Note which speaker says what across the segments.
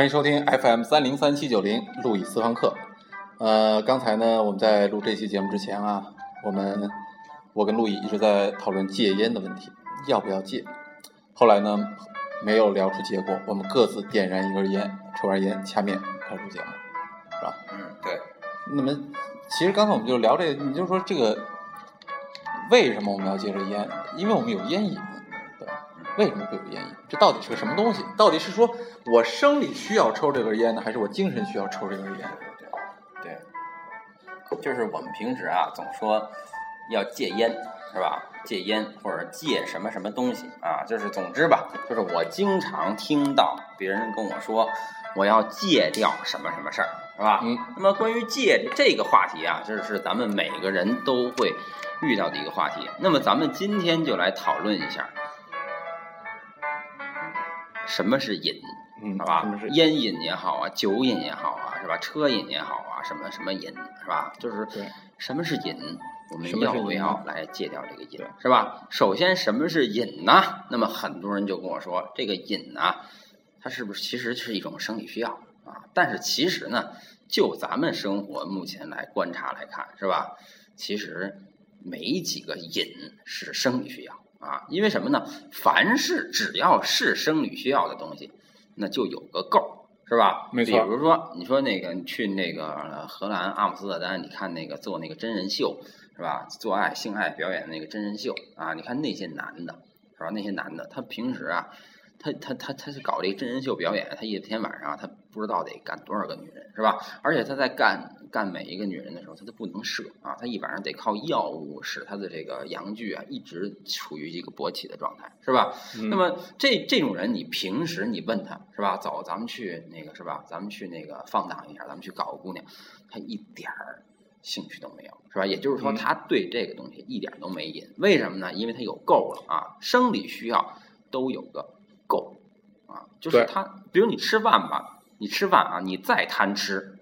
Speaker 1: 欢迎收听 FM 三零三七九零路易私房课。呃，刚才呢，我们在录这期节目之前啊，我们我跟路易一直在讨论戒烟的问题，要不要戒？后来呢，没有聊出结果，我们各自点燃一根烟，抽完烟掐灭，开始录节目，是吧？
Speaker 2: 嗯，对。
Speaker 1: 那么，其实刚才我们就聊这个，你就说这个为什么我们要戒这烟？因为我们有烟瘾。为什么会有烟瘾？这到底是个什么东西？到底是说我生理需要抽这根烟呢，还是我精神需要抽这根烟？
Speaker 2: 对，对，就是我们平时啊，总说要戒烟，是吧？戒烟或者戒什么什么东西啊，就是总之吧，就是我经常听到别人跟我说，我要戒掉什么什么事儿，是吧？
Speaker 1: 嗯。
Speaker 2: 那么关于戒这个话题啊，就是咱们每个人都会遇到的一个话题。那么咱们今天就来讨论一下。什么是瘾？
Speaker 1: 嗯，
Speaker 2: 是吧？烟瘾也好啊，酒瘾也好啊，是吧？车瘾也好啊，什么什么瘾，是吧？就是什么是瘾？我们要不要来戒掉这个瘾？是吧？首先，什么是瘾呢？那么很多人就跟我说，这个瘾呢，它是不是其实是一种生理需要啊？但是其实呢，就咱们生活目前来观察来看，是吧？其实没几个瘾是生理需要。啊，因为什么呢？凡是只要是生理需要的东西，那就有个够，是吧？
Speaker 1: 没错。
Speaker 2: 比如说，你说那个你去那个荷兰阿姆斯特丹，你看那个做那个真人秀，是吧？做爱性爱表演的那个真人秀啊，你看那些男的，是吧？那些男的，他平时啊。他他他他是搞这个真人秀表演，他一天晚上他不知道得干多少个女人，是吧？而且他在干干每一个女人的时候，他都不能射啊，他一晚上得靠药物使他的这个阳具啊一直处于一个勃起的状态，是吧？那么这这种人，你平时你问他是吧？走，咱们去那个是吧？咱们去那个放荡一下，咱们去搞个姑娘，他一点儿兴趣都没有，是吧？也就是说，他对这个东西一点都没瘾。为什么呢？因为他有够了啊，生理需要都有个。够，啊，就是他，比如你吃饭吧，你吃饭啊，你再贪吃，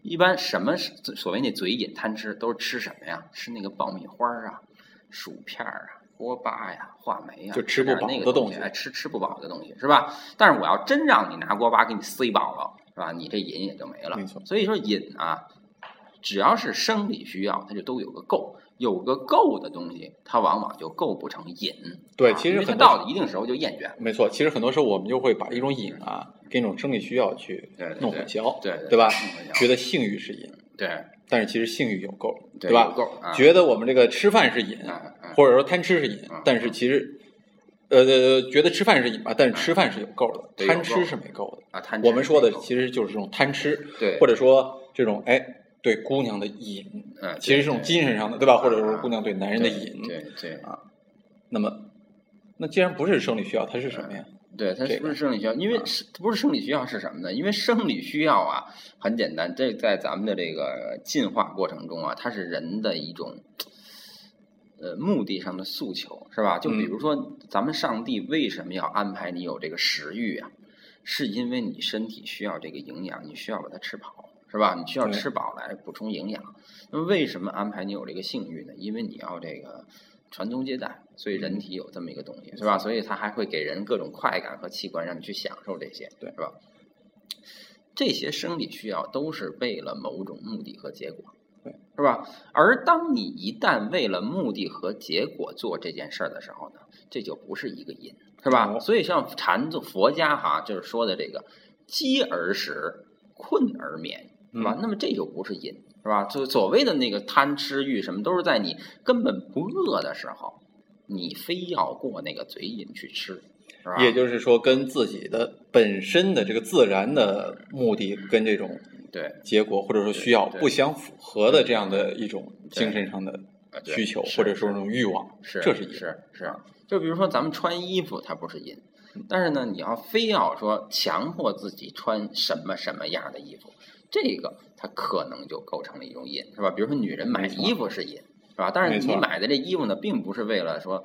Speaker 2: 一般什么所谓那嘴瘾贪吃，都是吃什么呀？吃那个爆米花啊，薯片啊，锅巴呀，话梅呀，
Speaker 1: 就吃不饱
Speaker 2: 那个东
Speaker 1: 西，
Speaker 2: 哎，吃吃不饱的东西是吧？但是我要真让你拿锅巴给你塞饱了，是吧？你这瘾也就没了。
Speaker 1: 没错。
Speaker 2: 所以说瘾啊，只要是生理需要，它就都有个够。有个够的东西，它往往就构不成瘾。
Speaker 1: 对，其实
Speaker 2: 很到了一定时候就厌倦。
Speaker 1: 没错，其实很多时候我们就会把一种瘾啊，跟一种生理需要去弄混淆，
Speaker 2: 对
Speaker 1: 对吧？觉得性欲是瘾，
Speaker 2: 对，
Speaker 1: 但是其实性欲有够，
Speaker 2: 对
Speaker 1: 吧？
Speaker 2: 够，
Speaker 1: 觉得我们这个吃饭是瘾，或者说贪吃是瘾，但是其实，呃，觉得吃饭是瘾吧，但是吃饭是有够的，贪吃是没够的。
Speaker 2: 啊，贪
Speaker 1: 我们说的其实就是这种贪吃，
Speaker 2: 对，
Speaker 1: 或者说这种哎。对姑娘的瘾，
Speaker 2: 嗯，
Speaker 1: 其实是种精神上的，
Speaker 2: 对
Speaker 1: 吧？或者说姑娘对男人的瘾，
Speaker 2: 对对
Speaker 1: 啊。那么，那既然不是生理需要，它是什么呀？
Speaker 2: 对，它不是生理需要，因为是不是生理需要是什么呢？因为生理需要啊，很简单，这在咱们的这个进化过程中啊，它是人的一种呃目的上的诉求，是吧？就比如说，咱们上帝为什么要安排你有这个食欲啊？是因为你身体需要这个营养，你需要把它吃饱。是吧？你需要吃饱来补充营养。那么为什么安排你有这个性欲呢？因为你要这个传宗接代，所以人体有这么一个东西，是吧？所以它还会给人各种快感和器官，让你去享受这些，
Speaker 1: 对，
Speaker 2: 是吧？这些生理需要都是为了某种目的和结果，
Speaker 1: 对，
Speaker 2: 是吧？而当你一旦为了目的和结果做这件事儿的时候呢，这就不是一个因，是吧？所以像禅宗佛家哈，就是说的这个饥而食，困而眠。是吧？那么这就不是瘾，是吧？就所谓的那个贪吃欲什么，都是在你根本不饿的时候，你非要过那个嘴瘾去吃，是吧？
Speaker 1: 也就是说，跟自己的本身的这个自然的目的跟这种
Speaker 2: 对
Speaker 1: 结果或者说需要不相符合的这样的一种精神上的需求或者说这种欲望，
Speaker 2: 是
Speaker 1: 这是
Speaker 2: 是是。就比如说咱们穿衣服，它不是瘾，但是呢，你要非要说强迫自己穿什么什么样的衣服。这个它可能就构成了一种瘾，是吧？比如说女人买衣服是瘾，是吧？但是你买的这衣服呢，并不是为了说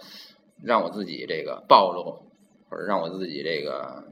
Speaker 2: 让我自己这个暴露，或者让我自己这个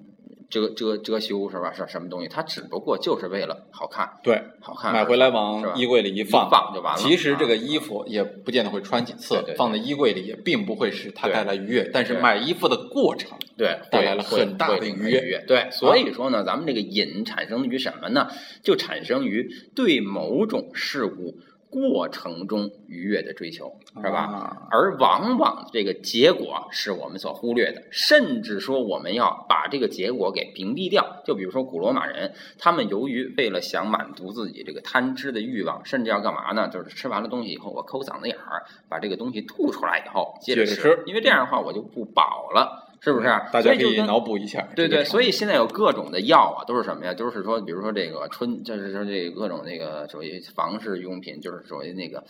Speaker 2: 遮遮遮羞是吧？是什么东西？它只不过就是为了好看，
Speaker 1: 对，
Speaker 2: 好看
Speaker 1: 买回来往衣柜里一
Speaker 2: 一
Speaker 1: 放，
Speaker 2: 放就完了。
Speaker 1: 其实这个
Speaker 2: 啊
Speaker 1: 衣服也不见得会穿几次，放在衣柜里也并不会使它带来愉悦，但是买衣服的过程，
Speaker 2: 对，
Speaker 1: 带来了很大的愉悦。
Speaker 2: 对，所以说呢，咱们这个瘾产生于什么呢？就产生于对某种事物过程中愉悦的追求，是吧？
Speaker 1: 啊
Speaker 2: 而往往这个结果是我们所忽略的，甚至说我们要把这个结果给屏蔽掉。就比如说古罗马人，他们由于为了想满足自己这个贪吃的欲望，甚至要干嘛呢？就是吃完了东西以后，我抠嗓子眼儿，把这个东西吐出来以后接着吃，
Speaker 1: 接着吃
Speaker 2: 因为这样的话我就不饱了。是不是？
Speaker 1: 大家可以脑补一下。
Speaker 2: 对对，所
Speaker 1: 以
Speaker 2: 以现在有各种的药啊，都是什么呀？都是说，比如说这个春，就是说这个各种那个所谓房事用品，就是所谓那个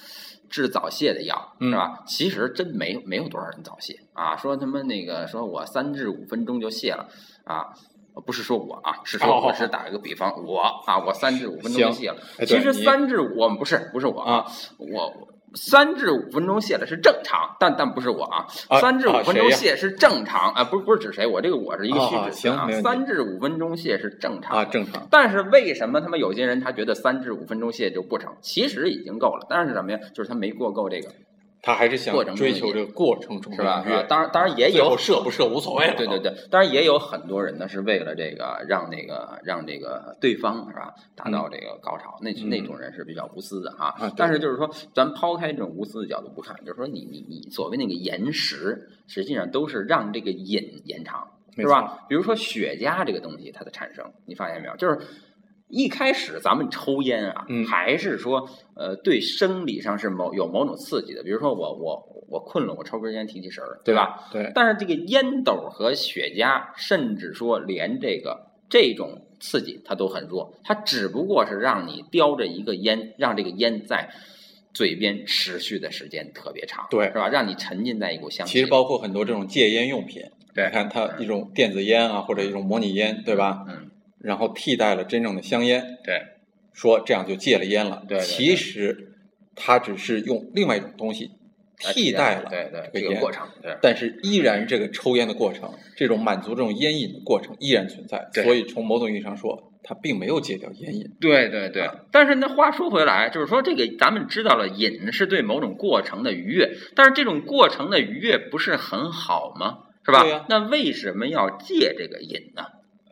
Speaker 2: 治早泄的药，
Speaker 1: 嗯
Speaker 2: 是吧？其实真没没有多少人早泄啊。说他妈那个说我三至五分钟就泄了啊。不是说我啊，是说
Speaker 1: 哦
Speaker 2: 我是打一个比方，我啊，我三至五分钟就泄了。其实三至五，我们不是不是我
Speaker 1: 啊，
Speaker 2: 我三至五分钟泄了是正常，但但不是我啊，
Speaker 1: 啊
Speaker 2: 三至五
Speaker 1: 啊
Speaker 2: 分钟泄是正常啊，不是不是指谁，我这个我是一个
Speaker 1: 啊
Speaker 2: 虚指词啊三至五分钟泄是正常
Speaker 1: 啊，正常。
Speaker 2: 但是为什么他们有些人他觉得三至五分钟泄就不成？其实已经够了，但是什么呀？就是他没过够这个，
Speaker 1: 他还是想追求这个过程中
Speaker 2: 是吧？当然，当然也有
Speaker 1: 射不射无所谓了。
Speaker 2: 对对对，当然也有很多人呢是为了这个让那个让这个对方是吧达到这个高潮，那
Speaker 1: 嗯
Speaker 2: 那种人是比较无私的哈。
Speaker 1: 啊对
Speaker 2: 但是就是说，咱抛开这种无私的角度不看，就是说你你你所谓那个延时，实际上都是让这个瘾延长，是吧？比如说雪茄这个东西它的产生，你发现没有？就是。一开始咱们抽烟啊，
Speaker 1: 嗯
Speaker 2: 还是说，呃，对生理上是某有某种刺激的。比如说我我我困了，我抽根烟提提神儿，对吧？？
Speaker 1: 对，
Speaker 2: 但是这个烟斗和雪茄，甚至说连这个这种刺激它都很弱，它只不过是让你叼着一个烟，让这个烟在嘴边持续的时间特别长，
Speaker 1: 对
Speaker 2: 是吧？让你沉浸在一股香气。
Speaker 1: 其实包括很多这种戒烟用品，
Speaker 2: 对
Speaker 1: 你看它一种电子烟啊，或者一种模拟烟，对吧？
Speaker 2: 嗯，
Speaker 1: 然后替代了真正的香烟，
Speaker 2: 对
Speaker 1: 说这样就戒了烟了。
Speaker 2: 对对对
Speaker 1: 其实它只是用另外一种东西替代了
Speaker 2: 对对
Speaker 1: 这个
Speaker 2: 过程，对
Speaker 1: 但是依然这个抽烟的过程，这种满足这种烟瘾的过程依然存在。
Speaker 2: 对
Speaker 1: 所以从某种意义上说，他并没有戒掉烟瘾。
Speaker 2: 对对对，但是那话说回来，就是说这个咱们知道了，瘾是对某种过程的愉悦，但是这种过程的愉悦不是很好吗？是吧？
Speaker 1: 对呀
Speaker 2: 那为什么要戒这个瘾呢？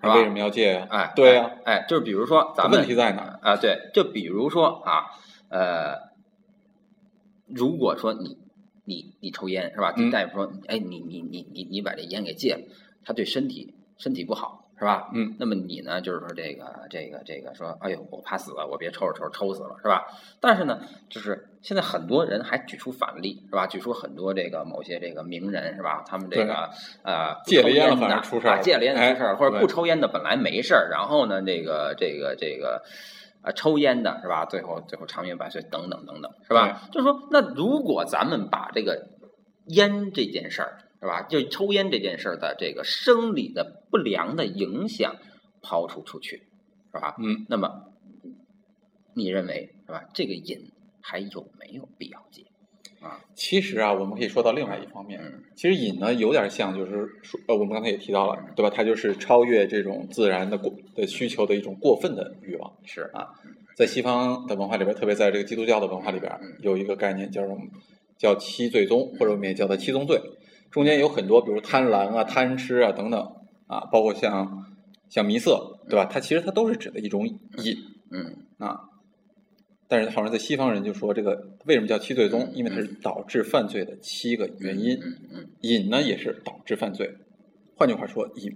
Speaker 2: 是吧？
Speaker 1: 为什么要戒呀？
Speaker 2: 哎，
Speaker 1: 对呀
Speaker 2: 哎，哎，就是比如说咱们
Speaker 1: 问题在哪儿？
Speaker 2: 啊，对，就比如说啊，呃，如果说你你你抽烟是吧？
Speaker 1: 嗯
Speaker 2: 大夫说，哎，你你你你你把这烟给戒了，他对身体身体不好是吧？
Speaker 1: 嗯，
Speaker 2: 那么你呢，就是说这个这个这个说，哎呦，我怕死了，我别抽着抽着抽死了是吧？但是呢，就是现在很多人还举出反例是吧？举出很多这个某些这个名人是吧？他们这个呃
Speaker 1: 戒了烟了出事儿
Speaker 2: 啊戒了烟
Speaker 1: 哎
Speaker 2: 出事儿了，或者不抽烟的本来没事儿，然后呢，这个这个这个。啊，抽烟的是吧？最后最后长命百岁，等等等等，是吧？就是说，那如果咱们把这个烟这件事儿，是吧？就抽烟这件事儿的这个生理的不良的影响抛除出去，是吧？
Speaker 1: 嗯，
Speaker 2: 那么你认为是吧？这个瘾还有没有必要戒？
Speaker 1: 啊其实啊，我们可以说到另外一方面，
Speaker 2: 嗯
Speaker 1: 其实瘾呢有点像，就是说，呃，我们刚才也提到了，对吧？它就是超越这种自然的过的需求的一种过分的欲望。
Speaker 2: 是
Speaker 1: 啊在西方的文化里边，特别在这个基督教的文化里边
Speaker 2: 嗯，
Speaker 1: 有一个概念叫什么？叫七罪宗，或者我们也叫它七宗罪。中间有很多，比如贪婪啊、贪吃啊等等啊，包括像像迷色，对吧？它其实它都是指的一种瘾
Speaker 2: 嗯
Speaker 1: 啊。但是好像在西方人就说这个为什么叫七罪宗？因为它是导致犯罪的七个原因。
Speaker 2: 嗯嗯
Speaker 1: 瘾呢也是导致犯罪。换句话说，瘾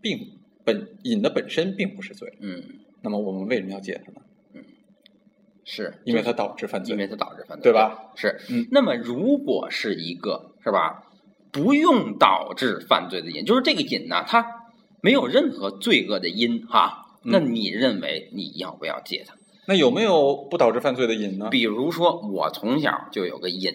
Speaker 1: 并本瘾的本身并不是罪。
Speaker 2: 嗯，
Speaker 1: 那么我们为什么要戒它呢？
Speaker 2: 是
Speaker 1: 因为它导致犯罪，
Speaker 2: 因为它导致犯罪，
Speaker 1: 对吧？
Speaker 2: 是，
Speaker 1: 嗯
Speaker 2: 那么如果是一个是吧，不用导致犯罪的瘾，就是这个瘾呢，它没有任何罪恶的因哈，
Speaker 1: 嗯。
Speaker 2: 那你认为你要不要戒它？
Speaker 1: 那有没有不导致犯罪的瘾呢？
Speaker 2: 比如说，我从小就有个瘾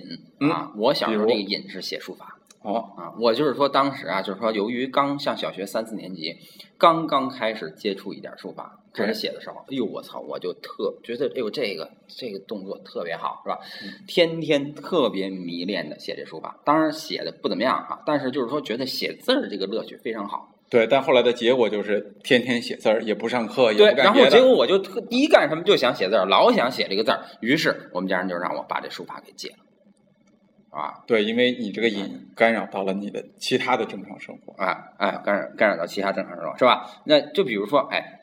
Speaker 2: 啊，我小时候这个瘾是写书法
Speaker 1: 好，
Speaker 2: 啊，我就是说当时啊，就是说由于刚上小学三四年级，刚刚开始接触一点书法，开始写的时候，哎呦我操，我就特觉得哎呦这个这个动作特别好，是吧？天天特别迷恋的写这书法，当然写的不怎么样啊，但是就是说觉得写字儿这个乐趣非常好。
Speaker 1: 对，但后来的结果就是天天写字儿，也不上课，也
Speaker 2: 对，
Speaker 1: 不干
Speaker 2: 然后。结果我就特第一干什么就想写字儿，老想写这个字儿，于是我们家人就让我把这书法给戒了，啊
Speaker 1: 对，因为你这个瘾干扰到了你的其他的正常生活。
Speaker 2: 啊哎，干扰干扰到其他正常生活是吧？那就比如说，哎，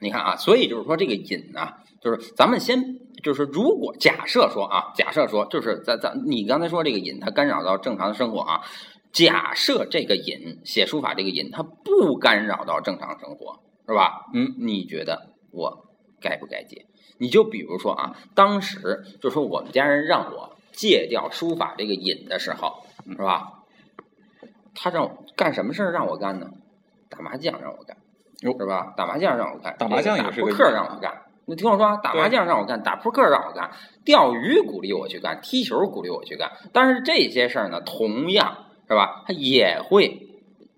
Speaker 2: 你看啊，所以就是说这个瘾啊，就是咱们先就是如果假设说啊，假设说就是咱咱你刚才说这个瘾它干扰到正常的生活啊，假设这个瘾写书法这个瘾它不干扰到正常生活是吧？
Speaker 1: 嗯，
Speaker 2: 你觉得我该不该戒？你就比如说啊，当时就说我们家人让我戒掉书法这个瘾的时候，是吧？他让我干什么事儿让我干呢？打麻将让我干，
Speaker 1: 哟
Speaker 2: 是吧？打麻将让我干，
Speaker 1: 打麻将也是
Speaker 2: 扑克让我干。你听我说啊，打麻将让我干，打扑克让我干，钓鱼鼓励我去干，踢球鼓励我去干。但是这些事儿呢，同样是吧？它也会，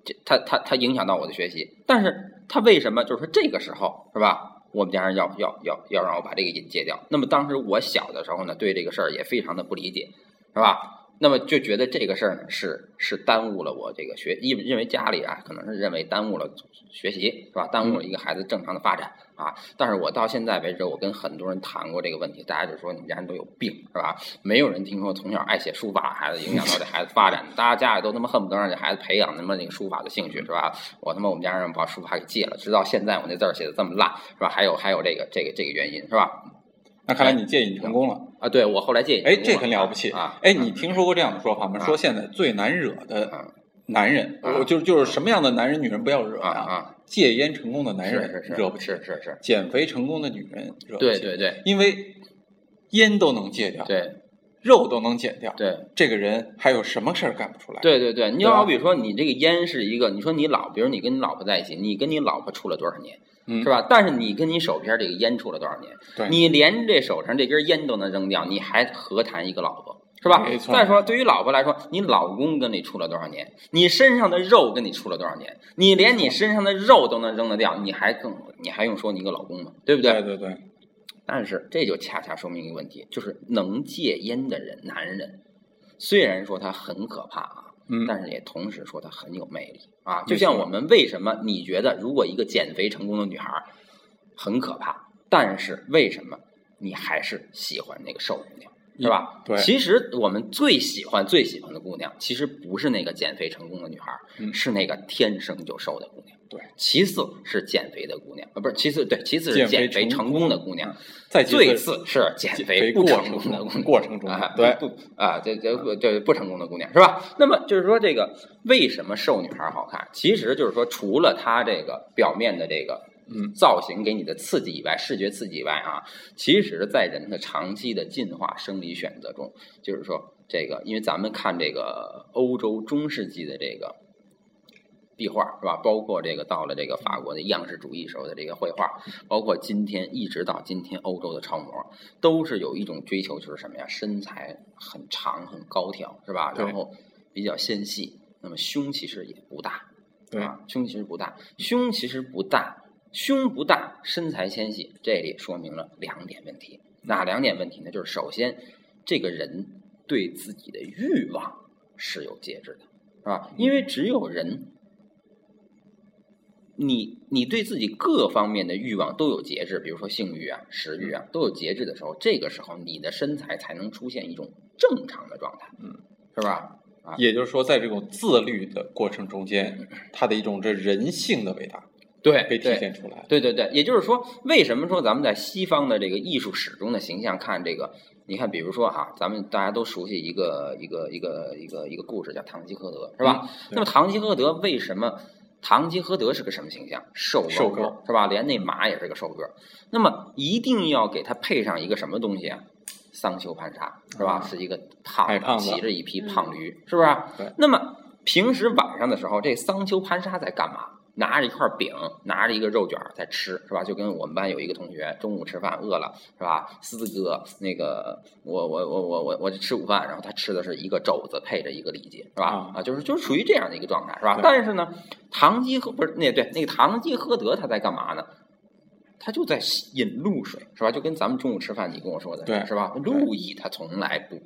Speaker 2: 这它它它影响到我的学习。但是他为什么就是说这个时候是吧？我们家人要要要要让我把这个瘾戒掉。那么当时我小的时候呢，对这个事儿也非常的不理解，是吧？那么就觉得这个事儿呢是是耽误了我这个学，因为认为家里啊可能是认为耽误了学习是吧？耽误了一个孩子正常的发展啊。但是我到现在为止，我跟很多人谈过这个问题，大家就说你们家人都有病是吧？没有人听说从小爱写书法孩子影响到这孩子发展，大家家里都他妈恨不得让这孩子培养他妈那个书法的兴趣是吧？我他妈我们家人把书法给戒了，直到现在我那字儿写的这么烂是吧？还有还有这个这个这个原因是吧？
Speaker 1: 那看来你戒瘾成功了。
Speaker 2: 啊，对我后来戒瘾
Speaker 1: 哎，这很了不起
Speaker 2: 啊！
Speaker 1: 哎，你听说过这样的说法吗？
Speaker 2: 啊
Speaker 1: 说现在最难惹的
Speaker 2: 啊
Speaker 1: 男人，
Speaker 2: 啊
Speaker 1: 我就就是什么样的男人、女人不要惹
Speaker 2: 啊啊！
Speaker 1: 戒烟成功的男人
Speaker 2: 是是
Speaker 1: 惹不起，
Speaker 2: 是是是，
Speaker 1: 减肥成功的女人惹不起。
Speaker 2: 对对对
Speaker 1: 因为烟都能戒掉，
Speaker 2: 对
Speaker 1: 肉都能减掉，
Speaker 2: 对。
Speaker 1: 这个人还有什么事儿干不出来？
Speaker 2: 对对对，你好比说你这个烟是一个，你说你老，比如你跟你老婆在一起，你跟你老婆处了多少年，
Speaker 1: 嗯，
Speaker 2: 是？吧？但是你跟你手边这个烟处了多少年？
Speaker 1: 对，
Speaker 2: 你连这手上这根烟都能扔掉，你还何谈一个老婆？是吧
Speaker 1: 没？错
Speaker 2: 再说，对于老婆来说，你老公跟你处了多少年？你身上的肉跟你处了多少年？你连你身上的肉都能扔得掉，你还更你还用说你一个老公吗？对不
Speaker 1: 对对对，
Speaker 2: 但是这就恰恰说明一个问题，就是能戒烟的人，男人虽然说他很可怕啊，
Speaker 1: 嗯，
Speaker 2: 但是也同时说他很有魅力啊。就像我们为什么你觉得如果一个减肥成功的女孩很可怕，但是为什么你还是喜欢那个瘦姑娘？是吧？
Speaker 1: 对
Speaker 2: 其实我们最喜欢、最喜欢的姑娘，其实不是那个减肥成功的女孩是那个天生就瘦的姑娘。
Speaker 1: 对，
Speaker 2: 其次是减肥的姑娘，啊，不是，其次对，其次是减肥成
Speaker 1: 成功
Speaker 2: 功的姑娘，
Speaker 1: 再其
Speaker 2: 最
Speaker 1: 次
Speaker 2: 次是减肥
Speaker 1: 肥
Speaker 2: 不
Speaker 1: 过程
Speaker 2: 成功的姑娘。
Speaker 1: 过程中
Speaker 2: 啊，
Speaker 1: 对
Speaker 2: 不啊，这这不这不成功的姑娘是吧？那么就是说，这个为什么瘦女孩好看？其实就是说，除了她这个表面的这个
Speaker 1: 嗯
Speaker 2: 造型给你的刺激以外，视觉刺激以外啊，其实在人的长期的进化生理选择中，就是说这个，因为咱们看这个欧洲中世纪的这个。壁画是吧？包括这个到了这个法国的样式主义时候的这个绘画，包括今天一直到今天欧洲的超模，都是有一种追求，就是什么呀？身材很长、很高挑，是吧？然后比较纤细，那么胸其实也不大，
Speaker 1: 对
Speaker 2: 啊，胸其实不大，胸其实不大，胸不大，身材纤细，这里说明了两点问题。哪两点问题呢？就是首先，这个人对自己的欲望是有节制的，是吧？因为只有人。你你对自己各方面的欲望都有节制，比如说性欲啊、食欲啊，都有节制的时候，这个时候你的身材才能出现一种正常的状态，
Speaker 1: 嗯，
Speaker 2: 是吧？
Speaker 1: 也就是说，在这种自律的过程中间，他的一种这人性的伟大
Speaker 2: 对，
Speaker 1: 被体现出来。
Speaker 2: 对对对，也就是说，为什么说咱们在西方的这个艺术史中的形象看这个？你看，比如说哈，咱们大家都熟悉一个一个一个一个一个故事，叫《堂吉诃德》，是吧？
Speaker 1: 嗯
Speaker 2: 那么堂吉诃德为什么？堂吉诃德是个什么形象？瘦
Speaker 1: 瘦
Speaker 2: 高个
Speaker 1: 个
Speaker 2: 是吧？连那马也是个瘦个。那么一定要给他配上一个什么东西啊？桑丘盘沙是吧？
Speaker 1: 啊
Speaker 2: 是一个胖
Speaker 1: 胖
Speaker 2: 骑着一匹胖驴，是不是？那么平时晚上的时候，这桑丘盘沙在干嘛？拿着一块饼，拿着一个肉卷在吃，是吧？就跟我们班有一个同学中午吃饭饿了，是吧？思哥，那个我我我我我我吃午饭，然后他吃的是一个肘子配着一个里脊，是吧？
Speaker 1: 啊
Speaker 2: 啊，就是就是属于这样的一个状态，是吧？但是呢，堂吉诃不是那对那个堂吉诃德他在干嘛呢？他就在饮露水，是吧？就跟咱们中午吃饭你跟我说的
Speaker 1: 对
Speaker 2: 是吧？路易他从来不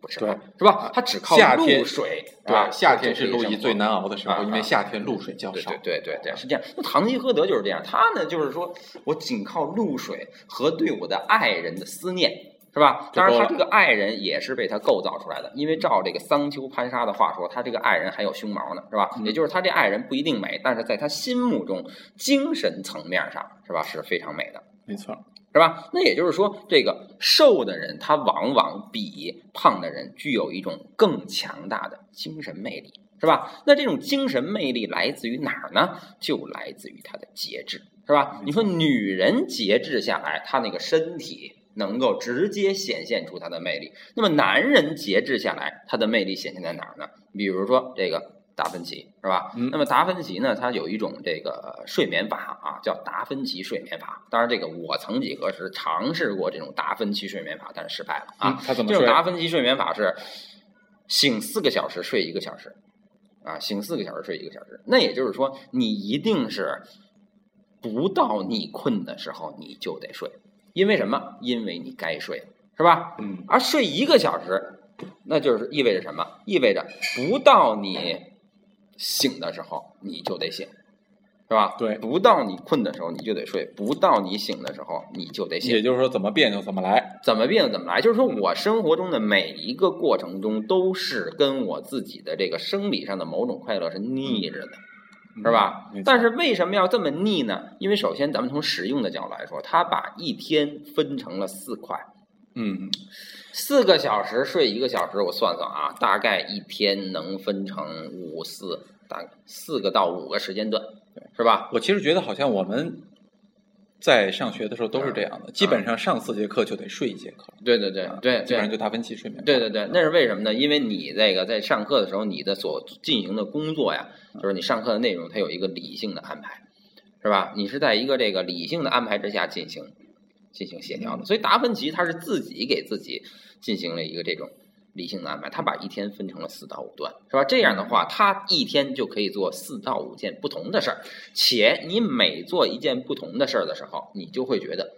Speaker 2: 不不吃
Speaker 1: 对
Speaker 2: 饭，是吧？他只靠露水，啊
Speaker 1: 对，夏天是陆毅最难熬的时候，
Speaker 2: 啊
Speaker 1: 因为夏天露水较少
Speaker 2: 对对。对对对，是这样。那堂吉诃德就是这样，他呢就是说我仅靠露水和对我的爱人的思念，是吧？当然，他这个爱人也是被他构造出来的，因为照这个桑丘潘沙的话说，他这个爱人还有胸毛呢，是吧？
Speaker 1: 嗯
Speaker 2: 也就是他这爱人不一定美，但是在他心目中，精神层面上是吧是非常美的。
Speaker 1: 没错，
Speaker 2: 是吧？那也就是说，这个瘦的人他往往比胖的人具有一种更强大的精神魅力，是吧？那这种精神魅力来自于哪儿呢？就来自于他的节制，是吧？你说女人节制下来，她那个身体能够直接显现出她的魅力，那么男人节制下来，他的魅力显现在哪儿呢？比如说这个达芬奇，是吧？
Speaker 1: 嗯
Speaker 2: 那么达芬奇呢，他有一种这个睡眠法啊，叫达芬奇睡眠法。当然，这个我曾几何时尝试过这种达芬奇睡眠法，但是失败了啊。
Speaker 1: 嗯他怎么睡
Speaker 2: 这种？达芬奇睡眠法是醒四个小时睡一个小时，啊，醒四个小时睡一个小时。那也就是说，你一定是不到你困的时候你就得睡，因为什么？因为你该睡，是吧？
Speaker 1: 嗯，
Speaker 2: 而睡一个小时，那就是意味着什么？意味着不到你醒的时候你就得醒，是吧？
Speaker 1: 对
Speaker 2: 不到你困的时候你就得睡，不到你醒的时候你就得醒。
Speaker 1: 也就是说，怎么变就怎么来。
Speaker 2: 怎么病怎么来，就是说我生活中的每一个过程中都是跟我自己的这个生理上的某种快乐是逆着的。是吧？但是为什么要这么逆呢？因为首先，咱们从实用的角度来说，它把一天分成了四块，
Speaker 1: 嗯，
Speaker 2: 四个小时睡一个小时，我算算啊，大概一天能分成五四，大概四个到五个时间段，是吧？
Speaker 1: 我其实觉得好像我们在上学的时候都是这样的，基本上上四节课就得睡一节课，
Speaker 2: 对对对对对
Speaker 1: 基本上就达芬奇睡眠。
Speaker 2: 对对对，那是为什么呢？因为你这个在上课的时候，你的所进行的工作呀，就是你上课的内容，它有一个理性的安排，是吧？你是在一个这个理性的安排之下进行进行协调的。所以达芬奇他是自己给自己进行了一个这种理性的安排，他把一天分成了四到五段，是吧？这样的话，他一天就可以做四到五件不同的事儿，且你每做一件不同的事儿的时候，你就会觉得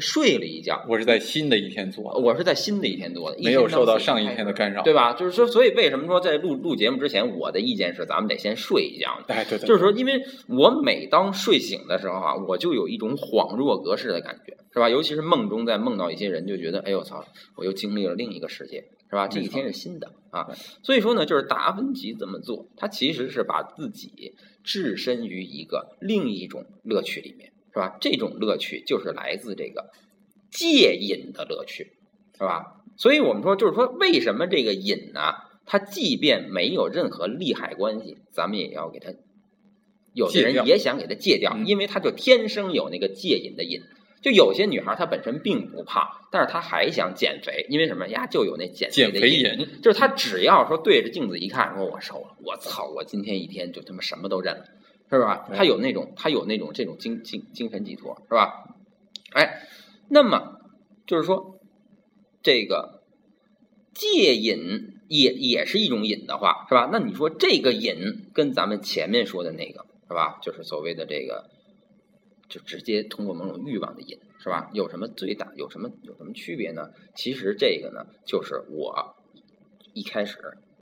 Speaker 2: 睡了一觉。
Speaker 1: 我是在新的一天做的，
Speaker 2: 我是在新的一天做的，
Speaker 1: 没有受到上一
Speaker 2: 天
Speaker 1: 天的干扰。
Speaker 2: 对吧？就是说，所以为什么说在录录节目之前，我的意见是咱们得先睡一觉呢？
Speaker 1: 哎，对对，
Speaker 2: 就是说，因为我每当睡醒的时候啊，我就有一种恍若隔世的感觉，是吧？尤其是梦中在梦到一些人，就觉得，哎呦我操，我又经历了另一个世界，是吧？这一天是新的啊。所以说呢，就是达芬奇这么做，他其实是把自己置身于一个另一种乐趣里面，是吧？这种乐趣就是来自这个戒瘾的乐趣，是吧？所以我们说，就是说，为什么这个瘾呢？它即便没有任何利害关系，咱们也要给它。有的人也想给它戒掉，
Speaker 1: 嗯
Speaker 2: 因为他就天生有那个戒瘾的瘾。就有些女孩她本身并不胖，但是她还想减肥，因为什么呀？就有那减。
Speaker 1: 肥瘾，
Speaker 2: 就是她只要说对着镜子一看，说我瘦了，我操，我今天一天就他妈什么都认了，是吧？他有那种，他有那种这种精精精神寄托，是吧？哎，那么就是说，这个戒瘾也也是一种瘾的话，是吧？那你说这个瘾跟咱们前面说的那个是吧？就是所谓的这个，就直接通过某种欲望的瘾，是吧？有什么最大有什么有什么区别呢？其实这个呢，就是我一开始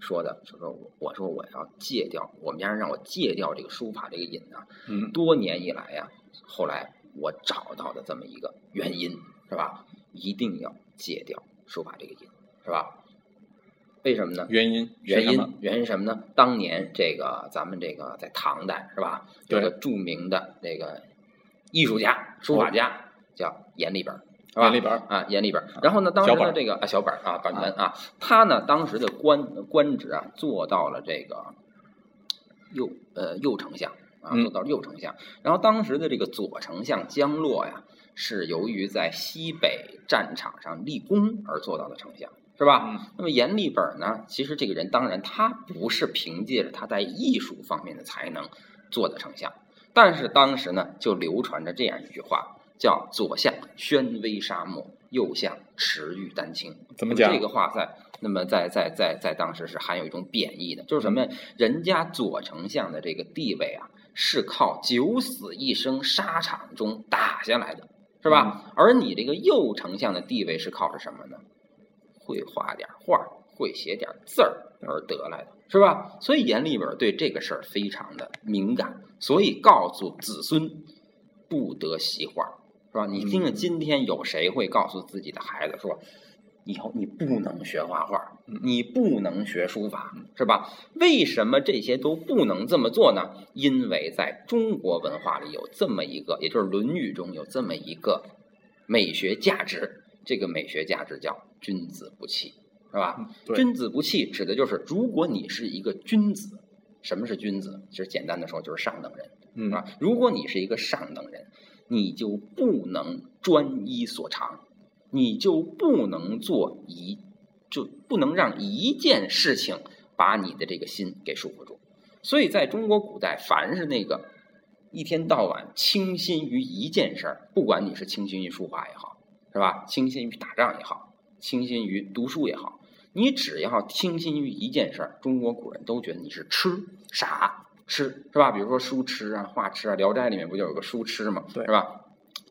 Speaker 2: 说的，就是说我我说我要戒掉，我们家人让我戒掉这个书法这个瘾啊，
Speaker 1: 嗯，
Speaker 2: 多年以来呀、后来我找到的这么一个原因，是吧？一定要戒掉书法这个瘾，是吧？为什么呢？
Speaker 1: 原因
Speaker 2: 原因原因什么呢？当年这个咱们这个在唐代是吧，有个著名的这个艺术家、书法家叫阎立本儿，是吧？
Speaker 1: 阎立本
Speaker 2: 啊，阎立本。然后呢，当时的这个啊小本啊，本本啊，他呢当时的官官职啊做到了这个右呃右丞相啊，
Speaker 1: 嗯
Speaker 2: 做到右丞相。然后当时的这个左丞相江洛呀，是由于在西北战场上立功而做到的丞相，是吧？
Speaker 1: 嗯
Speaker 2: 那么阎立本呢，其实这个人当然他不是凭借着他在艺术方面的才能做的丞相，但是当时呢就流传着这样一句话，叫“左相宣威沙漠，右相持玉丹青”。
Speaker 1: 怎么讲
Speaker 2: 这个话在那么在在在在当时是含有一种贬义的，就是什么呀？人家左丞相的这个地位啊，是靠九死一生沙场中打下来的，是吧？而你这个右丞相的地位是靠着什么呢？会画点画，会写点字儿而得来的，是吧？所以阎立本对这个事儿非常的敏感，所以告诉子孙不得习画，是吧？你听听，今天有谁会告诉自己的孩子说，以后你不能学画画，你不能学书法，是吧？为什么这些都不能这么做呢？因为在中国文化里有这么一个，也就是《论语》中有这么一个美学价值，这个美学价值叫君子不器。是吧？君子不器指的就是，如果你是一个君子，什么是君子？其实简单的说就是上等人，
Speaker 1: 是
Speaker 2: 吧？如果你是一个上等人，你就不能专一所长，你就不能做一，就不能让一件事情把你的这个心给束缚住。所以在中国古代，凡是那个一天到晚倾心于一件事儿，不管你是倾心于书画也好，是吧？倾心于打仗也好，倾心于读书也好。你只要倾心于一件事儿，中国古人都觉得你是痴傻痴，是吧？比如说书痴啊、画痴啊，《聊斋》里面不就有个书痴嘛？
Speaker 1: 对，
Speaker 2: 是吧？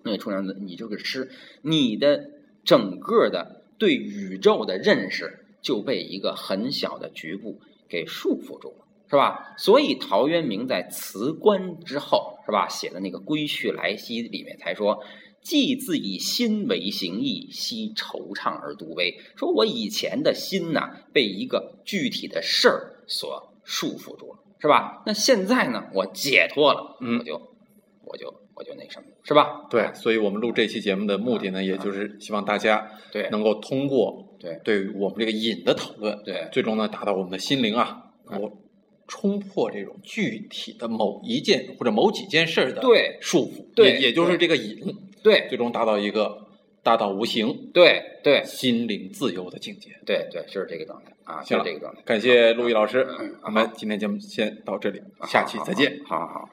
Speaker 2: 那出娘子，你这个痴，你的整个的对宇宙的认识就被一个很小的局部给束缚住了，是吧？所以陶渊明在辞官之后，是吧？写的那个《归去来兮》里面才说。既自以心为形役，悉惆怅而独悲。说我以前的心呐，被一个具体的事儿所束缚住了，是吧？那现在呢，我解脱了，
Speaker 1: 嗯，
Speaker 2: 我就，我就，我就那什么，是吧？
Speaker 1: 对，所以我们录这期节目的目的呢，也就是希望大家
Speaker 2: 对
Speaker 1: 能够通过
Speaker 2: 对
Speaker 1: 对于我们这个瘾的讨论，
Speaker 2: 对，
Speaker 1: 最终呢，达到我们的心灵啊，能够冲破这种具体的某一件或者某几件事的
Speaker 2: 对
Speaker 1: 束缚，
Speaker 2: 对，
Speaker 1: 也就是这个瘾。
Speaker 2: 对，
Speaker 1: 最终达到一个大道无形，
Speaker 2: 对对，
Speaker 1: 心灵自由的境界。
Speaker 2: 对对，就是这个状态啊，
Speaker 1: 就
Speaker 2: 是，这个状态。
Speaker 1: 感谢陆毅老师，我们今天节目先到这里，下期再见。
Speaker 2: 好好好。